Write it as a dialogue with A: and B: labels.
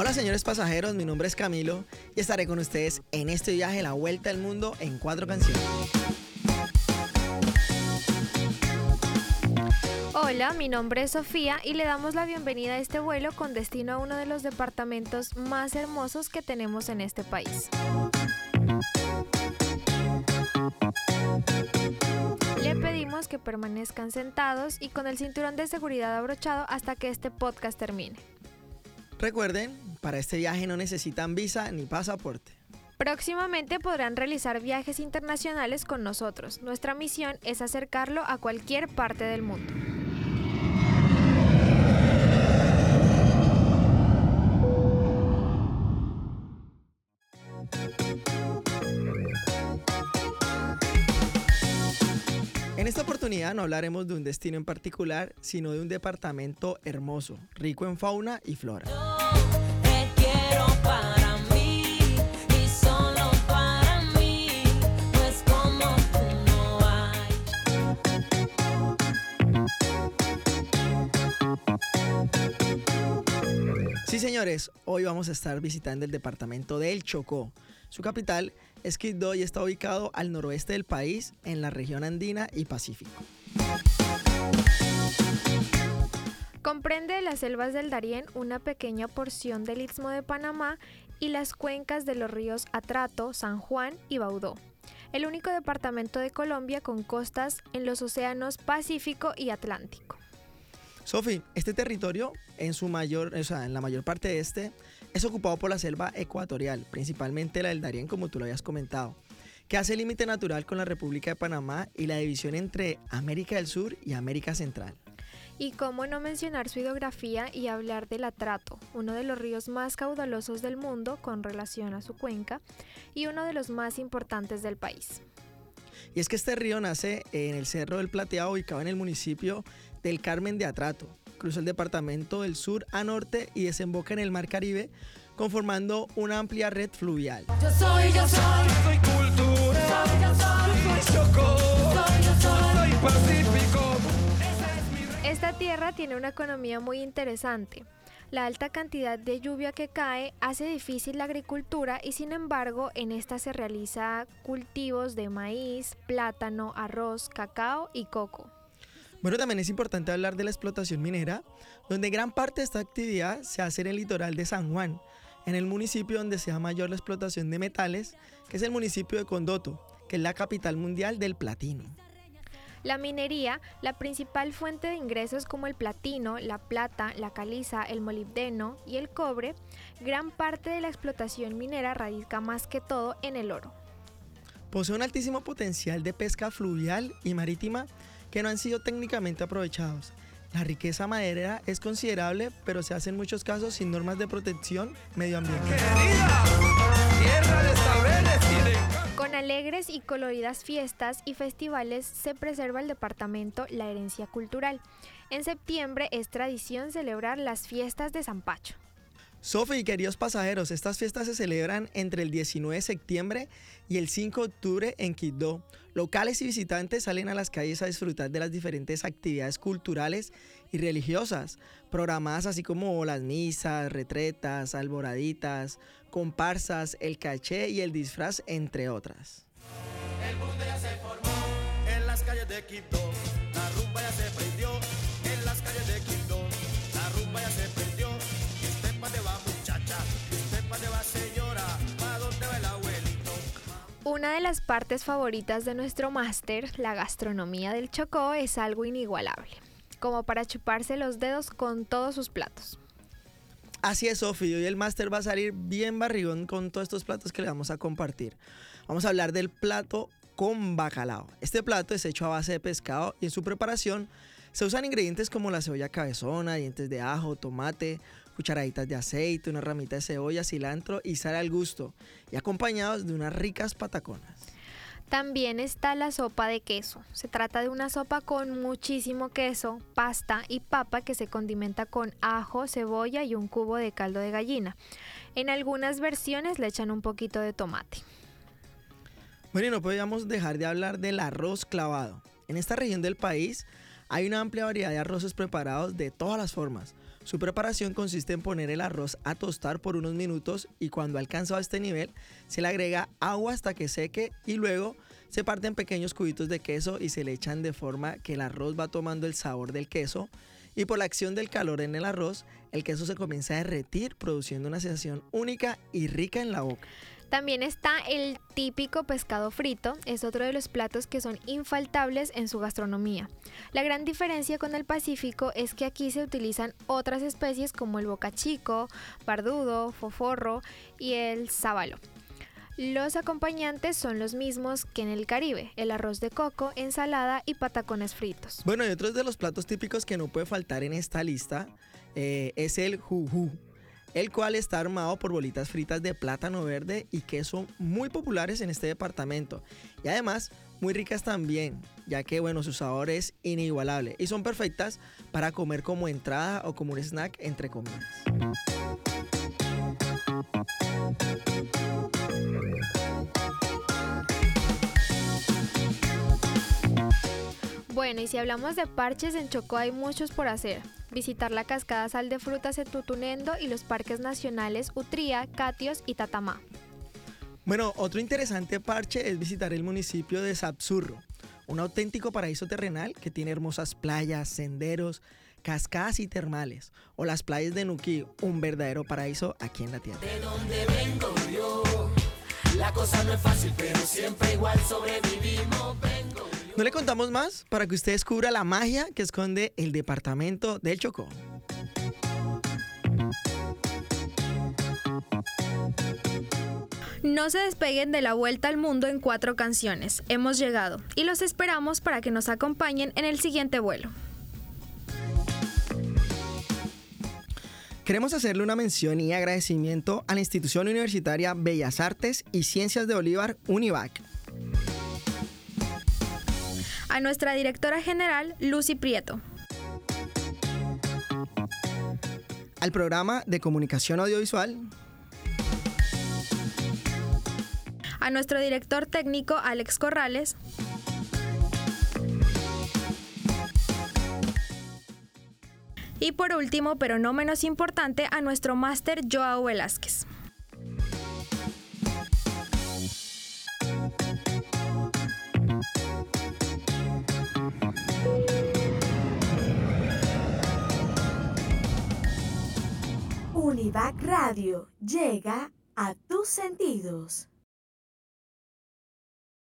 A: Hola señores pasajeros, mi nombre es Camilo y estaré con ustedes en este viaje La Vuelta al Mundo en cuatro canciones.
B: Hola, mi nombre es Sofía y le damos la bienvenida a este vuelo con destino a uno de los departamentos más hermosos que tenemos en este país. Le pedimos que permanezcan sentados y con el cinturón de seguridad abrochado hasta que este podcast termine.
A: Recuerden, para este viaje no necesitan visa ni pasaporte.
B: Próximamente podrán realizar viajes internacionales con nosotros. Nuestra misión es acercarlo a cualquier parte del mundo.
A: En esta oportunidad no hablaremos de un destino en particular, sino de un departamento hermoso, rico en fauna y flora. Señores, hoy vamos a estar visitando el departamento del Chocó. Su capital es Quibdó y está ubicado al noroeste del país, en la región andina y Pacífico.
B: Comprende las selvas del Darién, una pequeña porción del Istmo de Panamá y las cuencas de los ríos Atrato, San Juan y Baudó. El único departamento de Colombia con costas en los océanos Pacífico y Atlántico.
A: Sofi, este territorio, en su mayor, o sea, en la mayor parte de este, es ocupado por la selva ecuatorial, principalmente la del Darién, como tú lo habías comentado, que hace límite natural con la República de Panamá y la división entre América del Sur y América Central.
B: Y cómo no mencionar su hidrografía y hablar del Atrato, uno de los ríos más caudalosos del mundo con relación a su cuenca y uno de los más importantes del país.
A: Y es que este río nace en el Cerro del Plateado, ubicado en el municipio del Carmen de Atrato. Cruza el departamento del sur a norte y desemboca en el Mar Caribe, conformando una amplia red fluvial.
C: Yo soy, yo soy,
D: Soy cultura,
C: soy, yo soy,
D: soy chocó,
C: soy, yo soy.
D: soy pacífico.
B: Esta tierra tiene una economía muy interesante. La alta cantidad de lluvia que cae hace difícil la agricultura y sin embargo en esta se realiza cultivos de maíz, plátano, arroz, cacao y coco.
A: Bueno, también es importante hablar de la explotación minera, donde gran parte de esta actividad se hace en el litoral de San Juan, en el municipio donde se da mayor la explotación de metales, que es el municipio de Condoto, que es la capital mundial del platino.
B: La minería, la principal fuente de ingresos como el platino, la plata, la caliza, el molibdeno y el cobre, gran parte de la explotación minera radica más que todo en el oro.
A: Posee un altísimo potencial de pesca fluvial y marítima que no han sido técnicamente aprovechados. La riqueza maderera es considerable, pero se hace en muchos casos sin normas de protección medioambiental.
D: Querida, tierra de saberes
B: alegres y coloridas fiestas y festivales se preserva el departamento la herencia cultural. En septiembre es tradición celebrar las fiestas de San Pacho.
A: Sofi y queridos pasajeros, estas fiestas se celebran entre el 19 de septiembre y el 5 de octubre en Quibdó. Locales y visitantes salen a las calles a disfrutar de las diferentes actividades culturales y religiosas, programadas así como las misas, retretas, alboraditas, comparsas, el caché y el disfraz, entre otras.
D: El mundo ya se formó en las calles de Quibdó. La rumba ya se
B: Una de las partes favoritas de nuestro máster, la gastronomía del Chocó, es algo inigualable, como para chuparse los dedos con todos sus platos.
A: Así es, Sofi. Hoy el máster va a salir bien barrigón con todos estos platos que le vamos a compartir. Vamos a hablar del plato con bacalao. Este plato es hecho a base de pescado y en su preparación se usan ingredientes como la cebolla cabezona, dientes de ajo, tomate, cucharaditas de aceite, una ramita de cebolla, cilantro y sal al gusto, y acompañados de unas ricas pataconas.
B: También está la sopa de queso. Se trata de una sopa con muchísimo queso, pasta y papa que se condimenta con ajo, cebolla y un cubo de caldo de gallina. En algunas versiones le echan un poquito de tomate.
A: Bueno, y no podíamos dejar de hablar del arroz clavado. En esta región del país hay una amplia variedad de arroces preparados de todas las formas, Su preparación consiste en poner el arroz a tostar por unos minutos y cuando ha alcanzado este nivel se le agrega agua hasta que seque y luego se parten pequeños cubitos de queso y se le echan de forma que el arroz va tomando el sabor del queso y por la acción del calor en el arroz el queso se comienza a derretir produciendo una sensación única y rica en la boca.
B: También está el típico pescado frito, es otro de los platos que son infaltables en su gastronomía. La gran diferencia con el Pacífico es que aquí se utilizan otras especies como el bocachico, bardudo, foforro y el sábalo. Los acompañantes son los mismos que en el Caribe, el arroz de coco, ensalada y patacones fritos.
A: Bueno, y otros de los platos típicos que no puede faltar en esta lista eh, es el juju, el cual está armado por bolitas fritas de plátano verde y queso muy populares en este departamento. Y además, muy ricas también, ya que bueno, su sabor es inigualable y son perfectas para comer como entrada o como un snack entre comidas.
B: Bueno, y si hablamos de parches, en Chocó hay muchos por hacer. Visitar la cascada Sal de Frutas en Tutunendo y los parques nacionales Utría, Catios y Tatamá.
A: Bueno, otro interesante parche es visitar el municipio de Sapsurro, un auténtico paraíso terrenal que tiene hermosas playas, senderos, cascadas y termales, o las playas de Nuquí, un verdadero paraíso aquí en la tierra.
D: De donde vengo yo, la cosa no es fácil, pero siempre igual sobrevivimos.
A: No le contamos más para que usted descubra la magia que esconde el departamento del Chocó.
B: No se despeguen de la vuelta al mundo en cuatro canciones. Hemos llegado y los esperamos para que nos acompañen en el siguiente vuelo.
A: Queremos hacerle una mención y agradecimiento a la institución universitaria Bellas Artes y Ciencias de Bolívar, UNIVAC,
B: A nuestra directora general, Lucy Prieto.
A: al programa de comunicación audiovisual,
B: A nuestro director técnico, Alex Corrales. Y por último, pero no menos importante, a nuestro máster Joao Velázquez.
E: Univac Radio llega a tus sentidos.